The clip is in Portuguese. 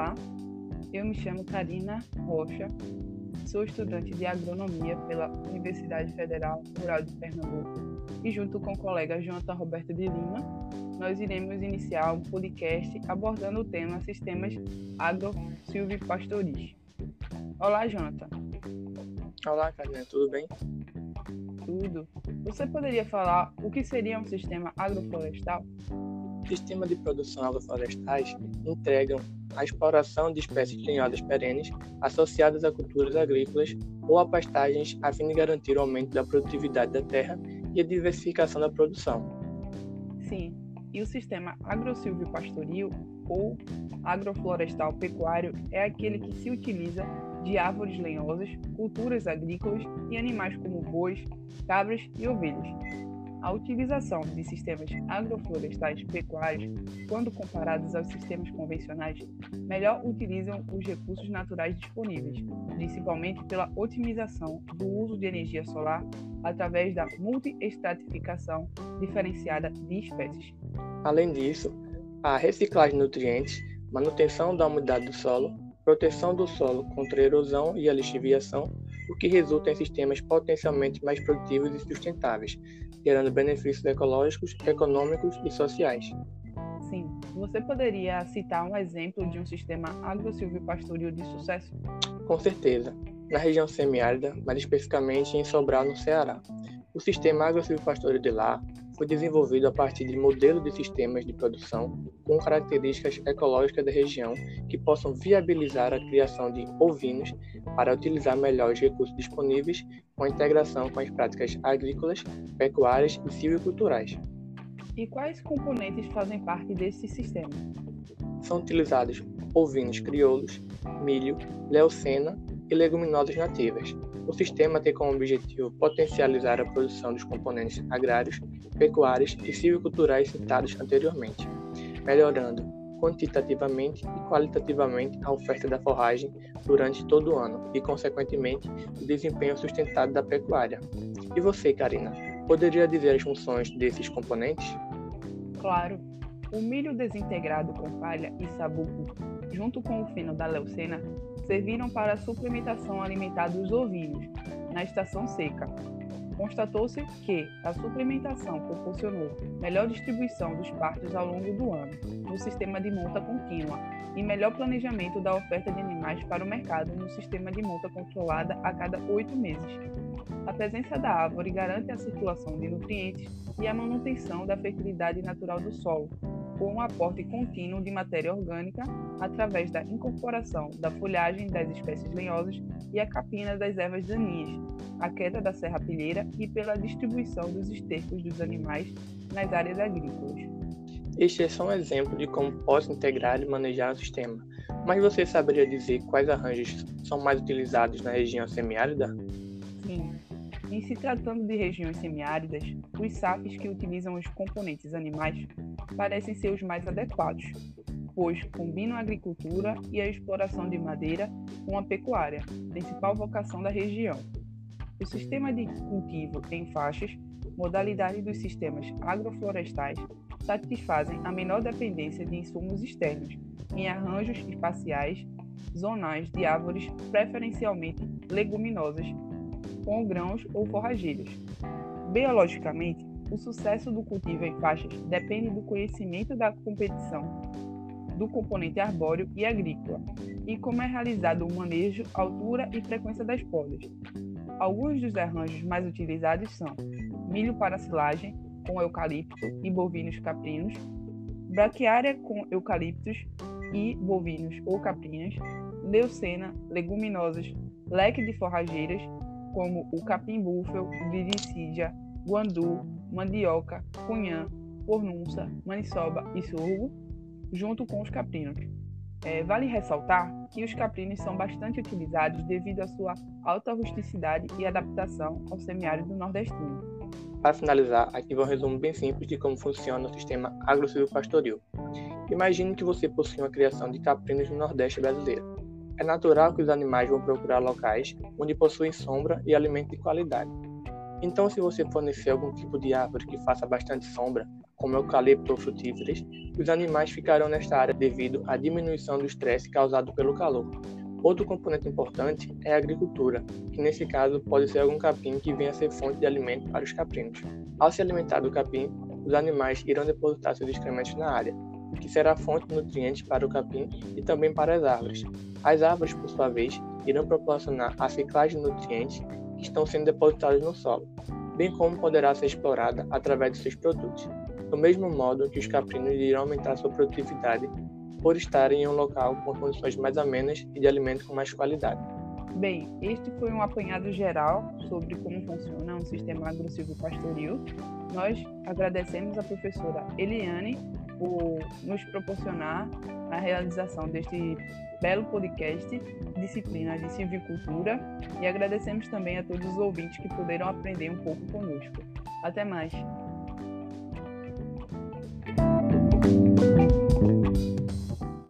Olá, eu me chamo Karina Rocha, sou estudante de agronomia pela Universidade Federal Rural de Pernambuco e, junto com o colega Jonathan Roberto de Lima, nós iremos iniciar um podcast abordando o tema Sistemas Agro-Silvipastoris. Olá, Jonathan. Olá, Karina, tudo bem? Tudo. Você poderia falar o que seria um sistema agroflorestal? Sistemas de produção agroflorestais entregam a exploração de espécies lenhosas perenes associadas a culturas agrícolas ou a pastagens a fim de garantir o aumento da produtividade da terra e a diversificação da produção. Sim, e o sistema agrossilvio-pastoril ou agroflorestal pecuário é aquele que se utiliza de árvores lenhosas, culturas agrícolas e animais como bois, cabras e ovelhas. A utilização de sistemas agroflorestais pecuários, quando comparados aos sistemas convencionais, melhor utilizam os recursos naturais disponíveis, principalmente pela otimização do uso de energia solar através da multiestratificação diferenciada de espécies. Além disso, a reciclagem de nutrientes, manutenção da umidade do solo, proteção do solo contra erosão e a lixiviação, o que resulta em sistemas potencialmente mais produtivos e sustentáveis, gerando benefícios ecológicos, econômicos e sociais. Sim, você poderia citar um exemplo de um sistema agro-silvio-pastoril de sucesso? Com certeza, na região semiárida, mais especificamente em Sobral, no Ceará. O sistema agro-silvio-pastoril de lá foi desenvolvido a partir de modelos de sistemas de produção com características ecológicas da região que possam viabilizar a criação de ovinos para utilizar melhor os recursos disponíveis com a integração com as práticas agrícolas, pecuárias e silviculturais. E quais componentes fazem parte desse sistema? São utilizados ovinos crioulos, milho, leucena e leguminosas nativas, o sistema tem como objetivo potencializar a produção dos componentes agrários, pecuários e silviculturais citados anteriormente, melhorando quantitativamente e qualitativamente a oferta da forragem durante todo o ano e, consequentemente, o desempenho sustentado da pecuária. E você, Karina, poderia dizer as funções desses componentes? Claro. O milho desintegrado com palha e sabuco, junto com o feno da leucena, serviram para a suplementação alimentar dos ovinos na estação seca. Constatou-se que a suplementação proporcionou melhor distribuição dos partos ao longo do ano, no sistema de monta contínua, e melhor planejamento da oferta de animais para o mercado no sistema de monta controlada a cada oito meses. A presença da árvore garante a circulação de nutrientes e a manutenção da fertilidade natural do solo, com um aporte contínuo de matéria orgânica através da incorporação da folhagem das espécies lenhosas e a capina das ervas daninhas, a queda da serrapilheira e pela distribuição dos estercos dos animais nas áreas agrícolas. Este é só um exemplo de como posso integrar e manejar o sistema, mas você saberia dizer quais arranjos são mais utilizados na região semiárida? Sim. Em se tratando de regiões semiáridas, os SAFs que utilizam os componentes animais parecem ser os mais adequados, pois combinam a agricultura e a exploração de madeira com a pecuária, principal vocação da região. O sistema de cultivo em faixas, modalidade dos sistemas agroflorestais, satisfazem a menor dependência de insumos externos, em arranjos espaciais zonais de árvores preferencialmente leguminosas, com grãos ou forrageiros. Biologicamente, o sucesso do cultivo em faixas depende do conhecimento da competição do componente arbóreo e agrícola e como é realizado o manejo, altura e frequência das podas. Alguns dos arranjos mais utilizados são milho para silagem com eucalipto e bovinos caprinos, braquiária com eucaliptos e bovinos ou caprinas, leucena, leguminosas, leque de forrageiras como o capim-búfalo, liricídia, guandu, mandioca, cunhã, pornunça, maniçoba e sorgo, junto com os caprinos. É, vale ressaltar que os caprinos são bastante utilizados devido à sua alta rusticidade e adaptação ao semiárido nordestino. Para finalizar, aqui vou um resumo bem simples de como funciona o sistema agro pastoril. Imagine que você possui uma criação de caprinos no Nordeste brasileiro. É natural que os animais vão procurar locais onde possuem sombra e alimento de qualidade. Então, se você fornecer algum tipo de árvore que faça bastante sombra, como eucalipto ou frutíferas, os animais ficarão nesta área devido à diminuição do estresse causado pelo calor. Outro componente importante é a agricultura, que nesse caso pode ser algum capim que venha a ser fonte de alimento para os caprinos. Ao se alimentar do capim, os animais irão depositar seus excrementos na área, que será fonte de nutrientes para o capim e também para as árvores. As árvores, por sua vez, irão proporcionar a ciclagem de nutrientes que estão sendo depositados no solo, bem como poderá ser explorada através de seus produtos, do mesmo modo que os caprinos irão aumentar sua produtividade por estarem em um local com condições mais amenas e de alimento com mais qualidade. Bem, este foi um apanhado geral sobre como funciona um sistema agressivo pastoril. Nós agradecemos à professora Eliane por nos proporcionar a realização deste belo podcast Disciplina de Silvicultura e agradecemos também a todos os ouvintes que puderam aprender um pouco conosco. Até mais!